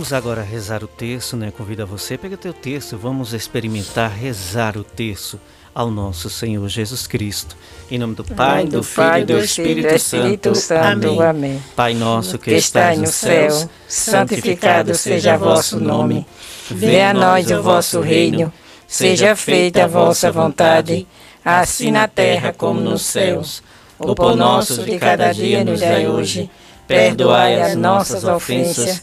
Vamos agora rezar o texto, né? Convido a você, pega teu texto, vamos experimentar rezar o texto ao nosso Senhor Jesus Cristo. Em nome do Pai, do, do Filho e do Espírito, Espírito Santo. Amém. Amém. Pai nosso que, que estás no céu, santificado seja o vosso nome. Venha a nós o vosso reino. Seja feita a vossa vontade, assim na terra como nos céus. O pão nosso de cada dia nos dai hoje. Perdoai as nossas ofensas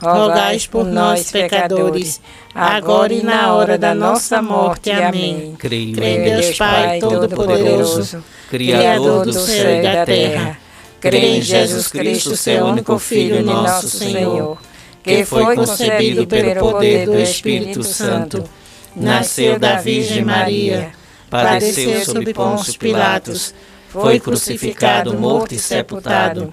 rogai por nós, pecadores, agora e na hora da nossa morte. Amém. Creio em Deus Pai Todo-Poderoso, Criador do céu e da terra. Creio em Jesus Cristo, seu único Filho, nosso Senhor, que foi concebido pelo poder do Espírito Santo, nasceu da Virgem Maria, padeceu sob Pôncio Pilatos, foi crucificado, morto e sepultado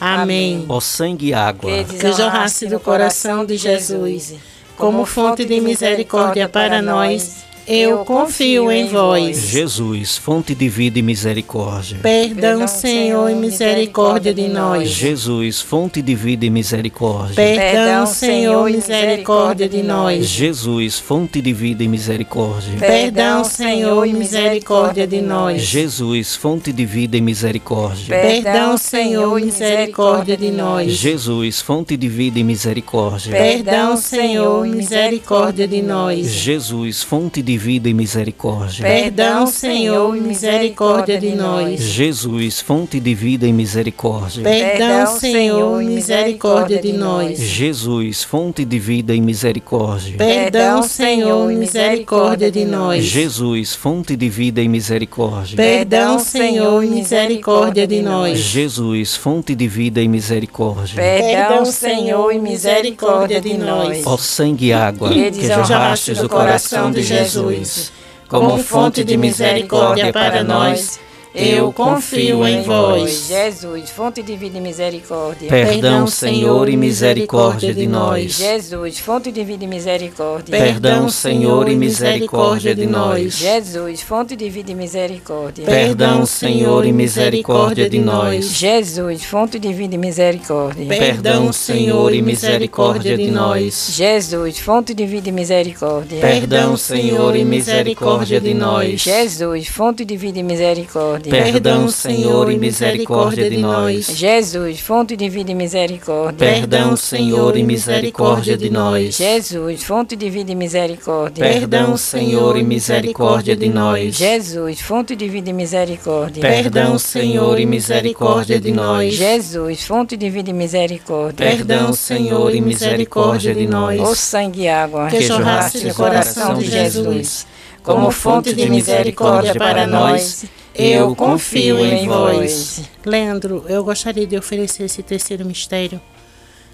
Amém. Ó sangue e água, que jorrasse do coração de Jesus, como fonte de misericórdia para nós eu confio em vós. Jesus, fonte de vida e misericórdia. Perdão, Senhor, e misericórdia de nós. Jesus, fonte de vida e misericórdia. Perdão, Senhor, e misericórdia de nós. Jesus, fonte de vida e misericórdia. Perdão, Senhor, e misericórdia de nós. Jesus, fonte de vida e misericórdia. Perdão, Senhor, e misericórdia de nós. Jesus, fonte de vida e misericórdia. Perdão, Senhor, e misericórdia de nós. Jesus, fonte de vida e misericórdia. Perdão, Senhor, e misericórdia de nós. Jesus, fonte de vida e misericórdia. Perdão, Senhor, e misericórdia de nós. Jesus, fonte de vida e misericórdia. Perdão, Senhor, e misericórdia de nós. Jesus, fonte de vida e misericórdia. Perdão, Senhor, e misericórdia de nós. Jesus, fonte de vida e misericórdia. Perdão, Senhor, e misericórdia de nós. Ó sangue e água que jorraste do coração de Jesus Jesus, como fonte de misericórdia para nós eu confio em vós. Jesus, fonte de vida e misericórdia. Perdão, Senhor, e misericórdia de nós. Jesus, fonte de vida e misericórdia. Perdão, Senhor, e misericórdia de nós. Jesus, fonte de vida e misericórdia. Perdão, Senhor, e misericórdia de nós. Jesus, fonte de vida e misericórdia. Perdão, Senhor, e misericórdia de nós. Jesus, fonte de vida e misericórdia. Perdão, Senhor, e misericórdia de nós. Jesus, fonte de vida e misericórdia misericórdia. Perdão, Senhor, e misericórdia de nós. Jesus, fonte de vida e misericórdia. Perdão, Senhor, e misericórdia de nós. Jesus, fonte de vida e misericórdia. Perdão, Senhor, e misericórdia de nós. Jesus, fonte de vida e misericórdia. Perdão, Senhor, e misericórdia de nós. Jesus, fonte de vida e misericórdia. Perdão, Senhor, e misericórdia de nós. O sangue e água que jorraste do coração de Jesus, como fonte de misericórdia para nós eu confio em vós. Leandro, eu gostaria de oferecer esse terceiro mistério,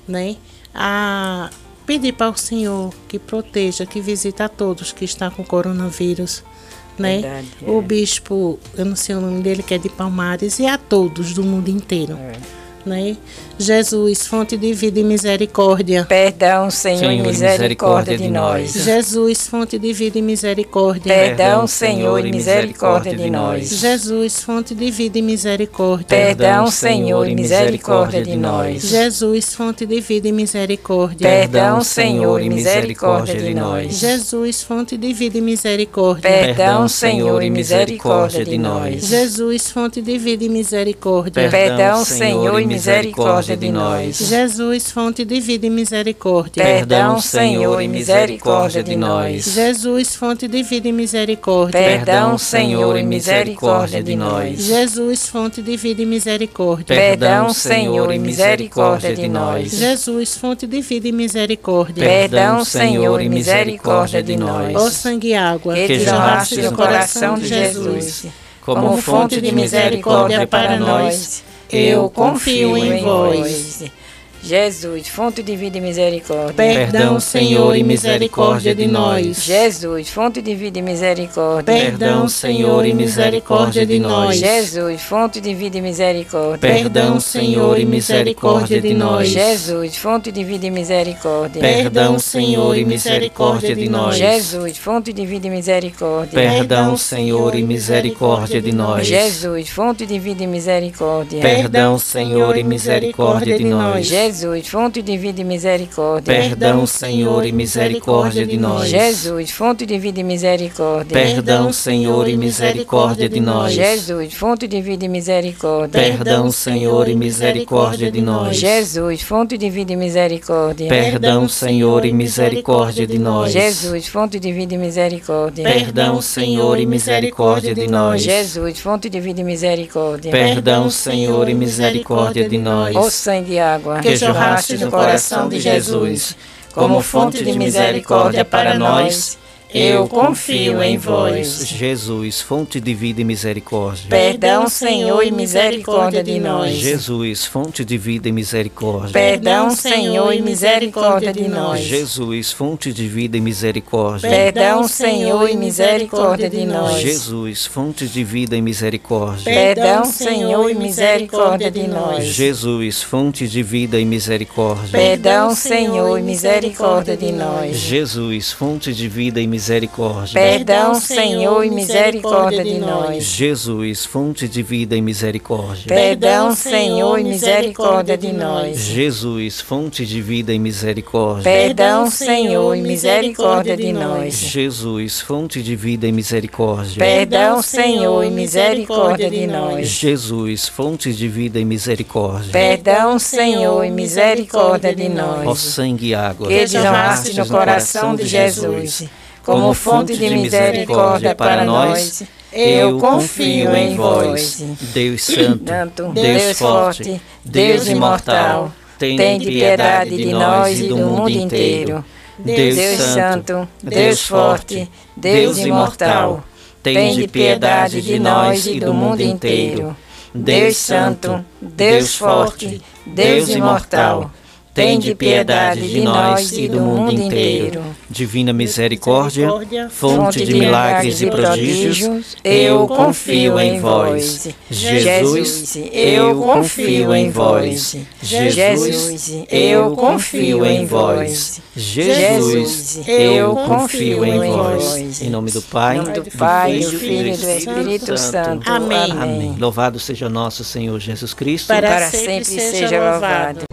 né? A pedir para o Senhor que proteja, que visita a todos que estão com coronavírus, né? Verdade, é. O bispo, eu não sei o nome dele, que é de Palmares, e a todos do mundo inteiro. É né? Jesus, fonte de vida e misericórdia. Perdão, Senhor, Senhor e misericórdia, de nós. Jesus, fonte de vida e misericórdia. Perdão, Senhor, e misericórdia de nós. Jesus, fonte de vida e misericórdia. Perdão, Senhor, e misericórdia de nós. Jesus, fonte de vida e misericórdia. Perdão, Senhor, e misericórdia de nós. Jesus, fonte de vida e misericórdia. Perdão, Senhor, e misericórdia de nós. Jesus, fonte de vida e misericórdia. Perdão, Senhor, e misericórdia de nós. Jesus, fonte de vida e misericórdia. Perdão, Senhor, e misericórdia de nós. Jesus, fonte de vida e misericórdia. Perdão, Senhor, e misericórdia de nós. Jesus, fonte de vida e misericórdia. Perdão, Senhor, e misericórdia de nós. Jesus, fonte de vida e misericórdia. Perdão, Senhor, e misericórdia de nós. Ó sangue e água, que jorraste no coração de Jesus, como fonte de misericórdia para nós, eu confio em vós. Jesus, fonte de vida e misericórdia. Perdão, Senhor, e misericórdia de nós. Jesus, fonte de vida e misericórdia. Perdão, Senhor, e misericórdia de nós. Jesus, fonte de vida e misericórdia. Perdão, Senhor, e misericórdia de nós. Jesus, fonte de vida e misericórdia. Perdão, Senhor, e misericórdia de nós. Jesus, fonte de vida e misericórdia. Perdão, Senhor, e misericórdia de nós. Jesus, fonte de vida e misericórdia. Perdão, Senhor, e misericórdia de nós. Jesus, fonte de vida e misericórdia. Perdão, Senhor, e misericórdia de nós. Jesus, fonte de vida e misericórdia. Perdão, Senhor, e misericórdia de nós. Jesus, fonte de vida e misericórdia. Perdão, Senhor, e misericórdia de nós. Jesus, fonte de vida e misericórdia. Perdão, Senhor, e misericórdia de nós. Jesus, fonte de vida e misericórdia. Perdão, Senhor, e misericórdia de nós. Jesus, fonte de vida e misericórdia. Perdão, Senhor, e misericórdia de nós. Ó sangue e água, que jorraste no coração de Jesus, como fonte de misericórdia para nós, eu confio em vós. Jesus, fonte de vida e misericórdia. Perdão, Senhor, e misericórdia de nós. Jesus, fonte de vida e misericórdia. Perdão, Senhor, e misericórdia de nós. Jesus, fonte de vida e misericórdia. Perdão, Senhor, e misericórdia de nós. Jesus, fonte de vida e misericórdia. Perdão, Senhor, e misericórdia de nós. Jesus, fonte de vida e misericórdia. Perdão, Senhor, e misericórdia de nós. Jesus, fonte de vida e misericórdia misericórdia. Perdão, Senhor, e misericórdia de nós. Jesus, fonte de vida e misericórdia. Perdão, Senhor, e misericórdia de nós. Jesus, fonte de vida e misericórdia. Perdão, Senhor, e misericórdia de nós. Jesus, fonte de vida e misericórdia. Perdão, Senhor, e misericórdia de nós. Jesus, fonte de vida e misericórdia. Perdão, Senhor, e misericórdia de nós. Ó sangue e água, que derramaste no coração de Jesus como fonte de misericórdia para nós. Eu confio em vós. Deus Santo, Deus forte, Deus imortal, de piedade de nós e do mundo inteiro. Deus Santo, Deus forte, Deus imortal, de piedade de nós e do mundo inteiro. Deus Santo, Deus forte, Deus imortal, Tende piedade de nós e do mundo inteiro. Divina misericórdia, fonte de milagres e prodígios, eu confio em vós. Jesus, eu confio em vós. Jesus, eu confio em vós. Jesus, eu confio em vós. Em nome do Pai, do Filho e do Espírito Santo. Amém. Amém. Louvado seja nosso Senhor Jesus Cristo. Para sempre seja louvado.